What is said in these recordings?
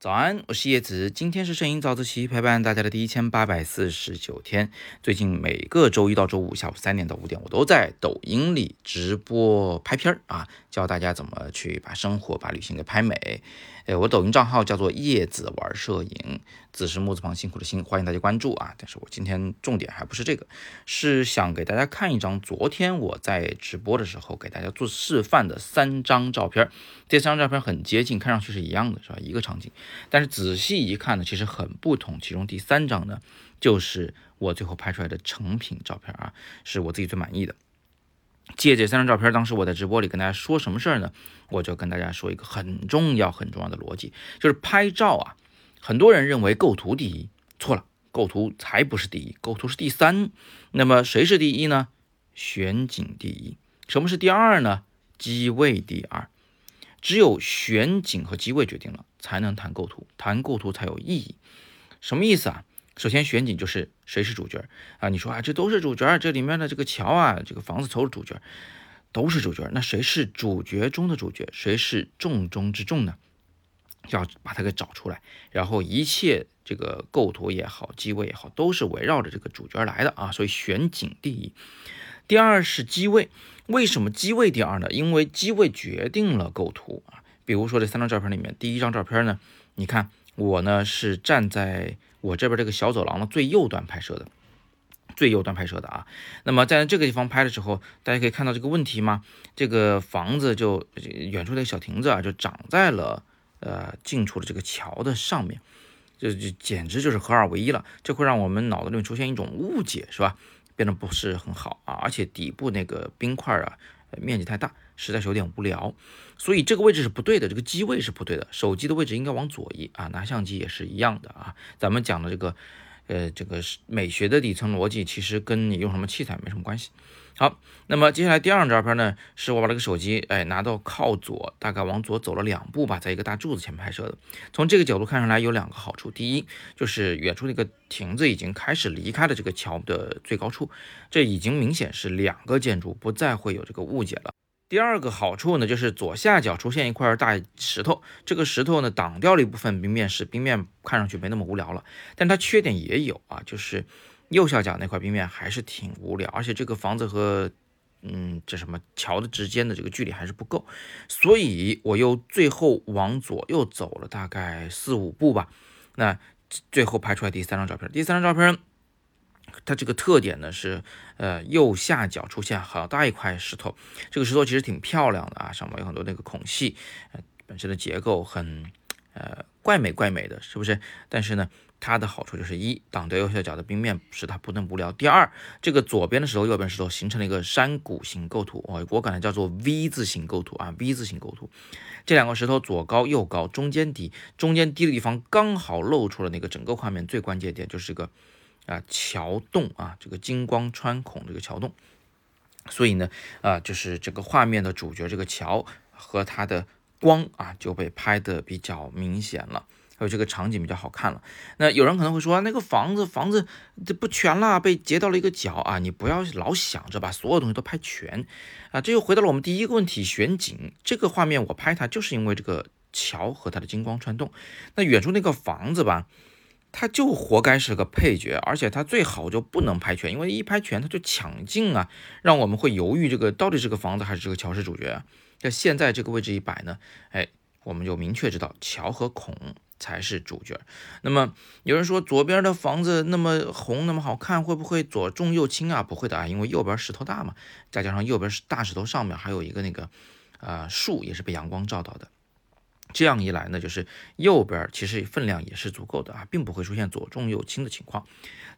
早安，我是叶子，今天是摄影早自习陪伴大家的第一千八百四十九天。最近每个周一到周五下午三点到五点，我都在抖音里直播拍片儿啊，教大家怎么去把生活、把旅行给拍美。呃，我抖音账号叫做叶子玩摄影，子是木字旁辛苦的辛，欢迎大家关注啊。但是我今天重点还不是这个，是想给大家看一张昨天我在直播的时候给大家做示范的三张照片。这三张照片很接近，看上去是一样的，是吧？一个场景，但是仔细一看呢，其实很不同。其中第三张呢，就是我最后拍出来的成品照片啊，是我自己最满意的。借这三张照片，当时我在直播里跟大家说什么事儿呢？我就跟大家说一个很重要很重要的逻辑，就是拍照啊，很多人认为构图第一，错了，构图才不是第一，构图是第三。那么谁是第一呢？选景第一。什么是第二呢？机位第二。只有选景和机位决定了，才能谈构图，谈构图才有意义。什么意思啊？首先选景就是谁是主角啊？你说啊，这都是主角，这里面的这个桥啊，这个房子都是主角，都是主角。那谁是主角中的主角？谁是重中之重呢？要把它给找出来。然后一切这个构图也好，机位也好，都是围绕着这个主角来的啊。所以选景第一，第二是机位。为什么机位第二呢？因为机位决定了构图啊。比如说这三张照片里面，第一张照片呢，你看我呢是站在。我这边这个小走廊的最右端拍摄的，最右端拍摄的啊。那么在这个地方拍的时候，大家可以看到这个问题吗？这个房子就远处那个小亭子啊，就长在了呃近处的这个桥的上面，这这简直就是合二为一了。这会让我们脑子里面出现一种误解，是吧？变得不是很好啊。而且底部那个冰块啊，面积太大。实在是有点无聊，所以这个位置是不对的，这个机位是不对的，手机的位置应该往左移啊，拿相机也是一样的啊。咱们讲的这个，呃，这个是美学的底层逻辑，其实跟你用什么器材没什么关系。好，那么接下来第二张照片呢，是我把这个手机哎拿到靠左，大概往左走了两步吧，在一个大柱子前拍摄的。从这个角度看上来有两个好处，第一就是远处那个亭子已经开始离开了这个桥的最高处，这已经明显是两个建筑，不再会有这个误解了。第二个好处呢，就是左下角出现一块大石头，这个石头呢挡掉了一部分冰面，使冰面看上去没那么无聊了。但它缺点也有啊，就是右下角那块冰面还是挺无聊，而且这个房子和嗯这什么桥的之间的这个距离还是不够，所以我又最后往左又走了大概四五步吧，那最后拍出来第三张照片，第三张照片。它这个特点呢是，呃，右下角出现好大一块石头，这个石头其实挺漂亮的啊，上面有很多那个孔隙，呃，本身的结构很，呃，怪美怪美的，是不是？但是呢，它的好处就是一挡掉右下角的冰面，使它不那么无聊。第二，这个左边的石头，右边石头形成了一个山谷型构图，我我管它叫做 V 字形构图啊，V 字形构图。这两个石头左高右高，中间低，中间低的地方刚好露出了那个整个画面最关键点，就是个。啊，桥洞啊，这个金光穿孔这个桥洞，所以呢，啊，就是这个画面的主角这个桥和它的光啊，就被拍的比较明显了，还有这个场景比较好看了。那有人可能会说，那个房子房子这不全了，被截到了一个角啊，你不要老想着把所有东西都拍全啊。这又回到了我们第一个问题，选景这个画面我拍它就是因为这个桥和它的金光穿洞。那远处那个房子吧。它就活该是个配角，而且它最好就不能拍全，因为一拍全它就抢镜啊，让我们会犹豫这个到底是个房子还是这个桥是主角。那现在这个位置一摆呢，哎，我们就明确知道桥和孔才是主角。那么有人说左边的房子那么红那么好看，会不会左重右轻啊？不会的啊，因为右边石头大嘛，再加上右边是大石头上面还有一个那个啊树也是被阳光照到的。这样一来呢，就是右边其实分量也是足够的啊，并不会出现左重右轻的情况。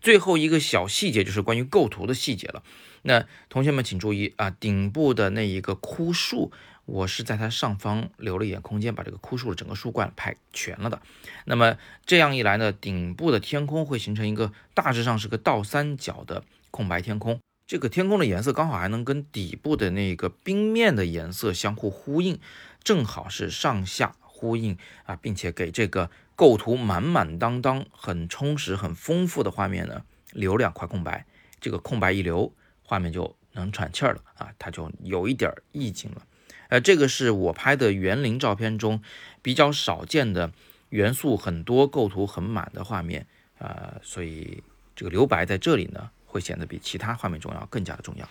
最后一个小细节就是关于构图的细节了。那同学们请注意啊，顶部的那一个枯树，我是在它上方留了一点空间，把这个枯树的整个树冠拍全了的。那么这样一来呢，顶部的天空会形成一个大致上是个倒三角的空白天空。这个天空的颜色刚好还能跟底部的那个冰面的颜色相互呼应，正好是上下。呼应啊，并且给这个构图满满当当、很充实、很丰富的画面呢留两块空白。这个空白一留，画面就能喘气儿了啊，它就有一点意境了。呃，这个是我拍的园林照片中比较少见的元素很多、构图很满的画面呃，所以这个留白在这里呢，会显得比其他画面中要更加的重要。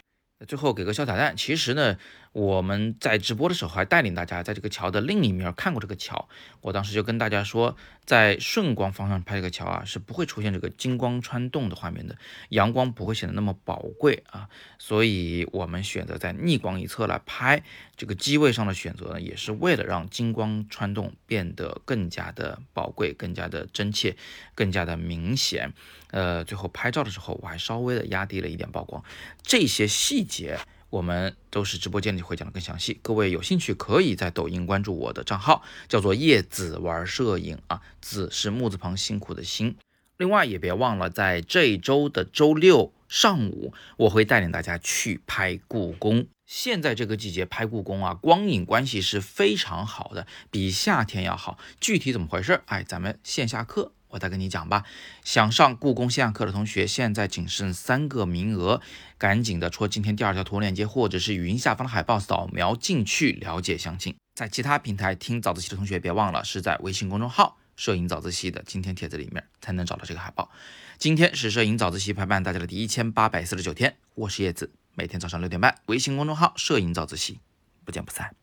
最后给个小彩蛋，其实呢，我们在直播的时候还带领大家在这个桥的另一面看过这个桥。我当时就跟大家说，在顺光方向拍这个桥啊，是不会出现这个金光穿洞的画面的，阳光不会显得那么宝贵啊。所以我们选择在逆光一侧来拍。这个机位上的选择呢，也是为了让金光穿洞变得更加的宝贵、更加的真切、更加的明显。呃，最后拍照的时候，我还稍微的压低了一点曝光，这些细节我们都是直播间里会讲的更详细。各位有兴趣可以在抖音关注我的账号，叫做叶子玩摄影啊，子是木字旁辛苦的辛。另外也别忘了，在这一周的周六上午，我会带领大家去拍故宫。现在这个季节拍故宫啊，光影关系是非常好的，比夏天要好。具体怎么回事？哎，咱们线下课。我再跟你讲吧，想上故宫线下课的同学，现在仅剩三个名额，赶紧的戳今天第二条图文链接，或者是语音下方的海报扫描进去了解详情。在其他平台听早自习的同学，别忘了是在微信公众号“摄影早自习”的今天帖子里面才能找到这个海报。今天是摄影早自习陪伴大家的第一千八百四十九天，我是叶子，每天早上六点半，微信公众号“摄影早自习”，不见不散。